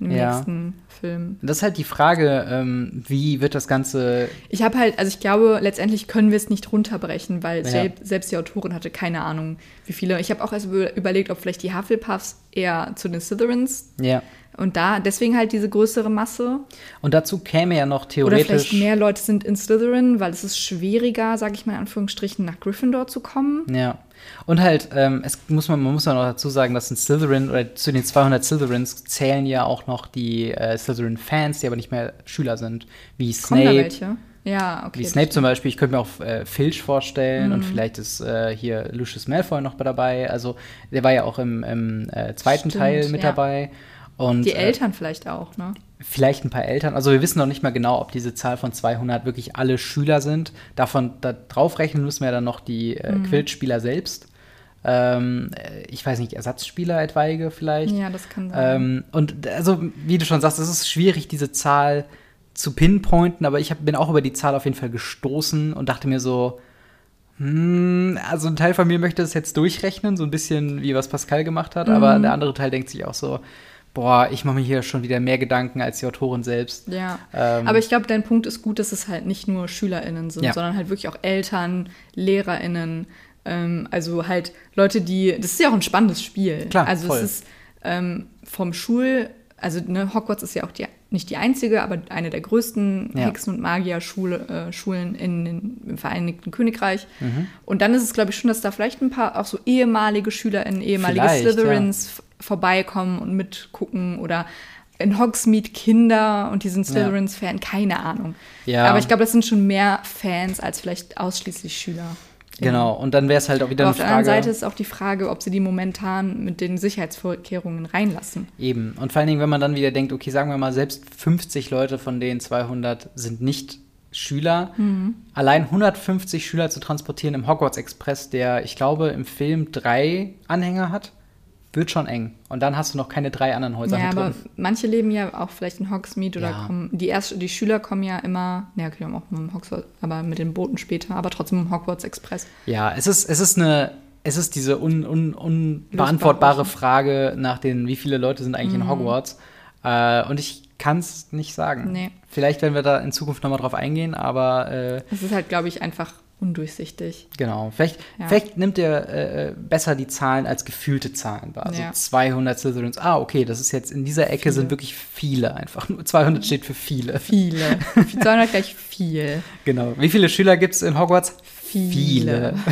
im ja. nächsten Film. Das ist halt die Frage, ähm, wie wird das Ganze. Ich habe halt, also ich glaube, letztendlich können wir es nicht runterbrechen, weil ja. selbst die Autorin hatte keine Ahnung, wie viele. Ich habe auch erst überlegt, ob vielleicht die Hufflepuffs eher zu den Slytherins. Ja. Und da, deswegen halt diese größere Masse. Und dazu käme ja noch theoretisch. Oder vielleicht mehr Leute sind in Slytherin, weil es ist schwieriger, sage ich mal in Anführungsstrichen, nach Gryffindor zu kommen. Ja. Und halt, ähm, es muss man, man muss ja noch dazu sagen, dass ein Slytherin oder zu den 200 Slytherins zählen ja auch noch die äh, Slytherin-Fans, die aber nicht mehr Schüler sind, wie Snape. Kommen da welche? Ja, okay. Wie Snape zum Beispiel, ich könnte mir auch äh, Filch vorstellen mhm. und vielleicht ist äh, hier Lucius Malfoy noch dabei. Also der war ja auch im, im äh, zweiten Stimmt, Teil mit ja. dabei. Und, die äh, Eltern vielleicht auch, ne? Vielleicht ein paar Eltern. Also wir wissen noch nicht mal genau, ob diese Zahl von 200 wirklich alle Schüler sind. Davon da drauf rechnen müssen wir dann noch die äh, mhm. Quidditch-Spieler selbst. Ähm, äh, ich weiß nicht, Ersatzspieler etwaige vielleicht. Ja, das kann sein. Ähm, und also, wie du schon sagst, es ist schwierig, diese Zahl zu pinpointen, aber ich hab, bin auch über die Zahl auf jeden Fall gestoßen und dachte mir so, hm, also ein Teil von mir möchte das jetzt durchrechnen, so ein bisschen wie was Pascal gemacht hat, mhm. aber der andere Teil denkt sich auch so, boah, ich mache mir hier schon wieder mehr Gedanken als die Autorin selbst. Ja. Ähm, aber ich glaube, dein Punkt ist gut, dass es halt nicht nur SchülerInnen sind, ja. sondern halt wirklich auch Eltern, LehrerInnen, ähm, also halt Leute, die. Das ist ja auch ein spannendes Spiel. Klar, also voll. es ist ähm, vom Schul, also ne, Hogwarts ist ja auch die, nicht die einzige, aber eine der größten ja. Hexen- und Magierschulen äh, in, in, im Vereinigten Königreich. Mhm. Und dann ist es, glaube ich, schon, dass da vielleicht ein paar auch so ehemalige SchülerInnen, ehemalige vielleicht, Slytherins ja. Vorbeikommen und mitgucken oder in Hogsmeade Kinder und die sind Slytherins-Fan, keine Ahnung. Ja. Aber ich glaube, das sind schon mehr Fans als vielleicht ausschließlich Schüler. Genau, und dann wäre es halt auch wieder Aber eine auf der Frage. anderen Seite ist auch die Frage, ob sie die momentan mit den Sicherheitsvorkehrungen reinlassen. Eben. Und vor allen Dingen, wenn man dann wieder denkt, okay, sagen wir mal, selbst 50 Leute von den 200 sind nicht Schüler. Mhm. Allein 150 Schüler zu transportieren im Hogwarts Express, der, ich glaube, im Film drei Anhänger hat, wird schon eng. Und dann hast du noch keine drei anderen Häuser Ja, mit aber drin. manche leben ja auch vielleicht in Hogsmeade oder Ja. kommen, die erst, die Schüler kommen ja immer, ja, okay, auch mit dem Hogwarts, aber mit den Booten später, aber trotzdem im Hogwarts Express. Ja, es ist, es ist eine, es ist diese un, un, unbeantwortbare. Frage nach den, wie viele Leute sind eigentlich in Mhm. Hogwarts. Äh, und ich kann es nicht sagen. Nee. Vielleicht werden wir da in Zukunft nochmal drauf eingehen, aber äh, Es ist halt, glaube ich, einfach undurchsichtig. genau. Vielleicht, Ja. vielleicht nimmt ihr äh, besser die Zahlen als gefühlte Zahlen wahr. Also Ja. 200 Slytherins. Ah, okay, das ist jetzt in dieser Ecke Viele. sind wirklich viele einfach. Nur 200 steht für viele. Viele. 200 gleich viel. Genau. Wie viele Schüler gibt es in Hogwarts? Viele.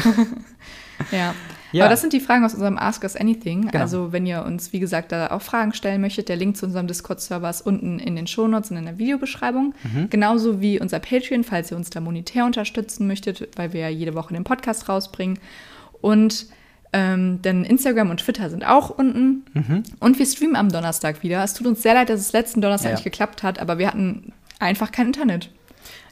Ja. Ja. Aber das sind die Fragen aus unserem Ask Us Anything. Genau. Also, wenn ihr uns, wie gesagt, da auch Fragen stellen möchtet, der Link zu unserem Discord-Server ist unten in den Shownotes und in der Videobeschreibung. Mhm. Genauso wie unser Patreon, falls ihr uns da monetär unterstützen möchtet, weil wir ja jede Woche den Podcast rausbringen. Und ähm, denn Instagram und Twitter sind auch unten. Mhm. Und wir streamen am Donnerstag wieder. Es tut uns sehr leid, dass es letzten Donnerstag Ja. nicht geklappt hat, aber wir hatten einfach kein Internet.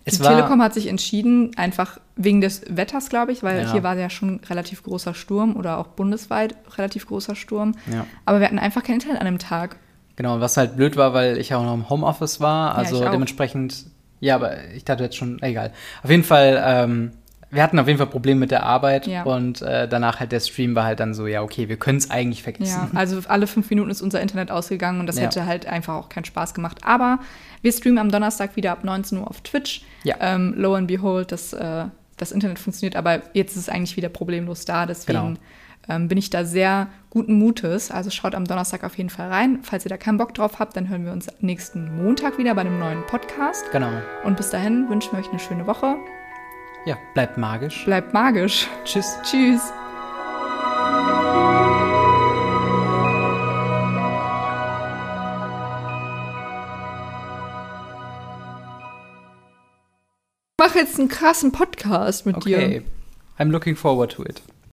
Es die Telekom hat sich entschieden, einfach wegen des Wetters, glaube ich, weil Ja. hier war ja schon relativ großer Sturm oder auch bundesweit relativ großer Sturm. Ja. Aber wir hatten einfach kein Internet an dem Tag. Genau, was halt blöd war, weil ich auch noch im Homeoffice war. Also auch. dementsprechend, ja, aber ich dachte jetzt schon, egal. Auf jeden Fall, ähm, wir hatten auf jeden Fall Probleme mit der Arbeit Ja. und äh, danach halt der Stream war halt dann so, ja, okay, wir können es eigentlich vergessen. Ja, also alle fünf Minuten ist unser Internet ausgegangen und das Ja. hätte halt einfach auch keinen Spaß gemacht. Aber wir streamen am Donnerstag wieder ab 19 Uhr auf Twitch. Ja. Ähm, lo and behold, das, äh, das Internet funktioniert, aber jetzt ist es eigentlich wieder problemlos da. Deswegen Genau. ähm, bin ich da sehr guten Mutes. Also schaut am Donnerstag auf jeden Fall rein. Falls ihr da keinen Bock drauf habt, dann hören wir uns nächsten Montag wieder bei einem neuen Podcast. Genau. Und bis dahin wünschen wir euch eine schöne Woche. Ja, bleibt magisch. Bleibt magisch. Tschüss. Tschüss. Mache jetzt einen krassen Podcast mit dir. Okay. I'm looking forward to it.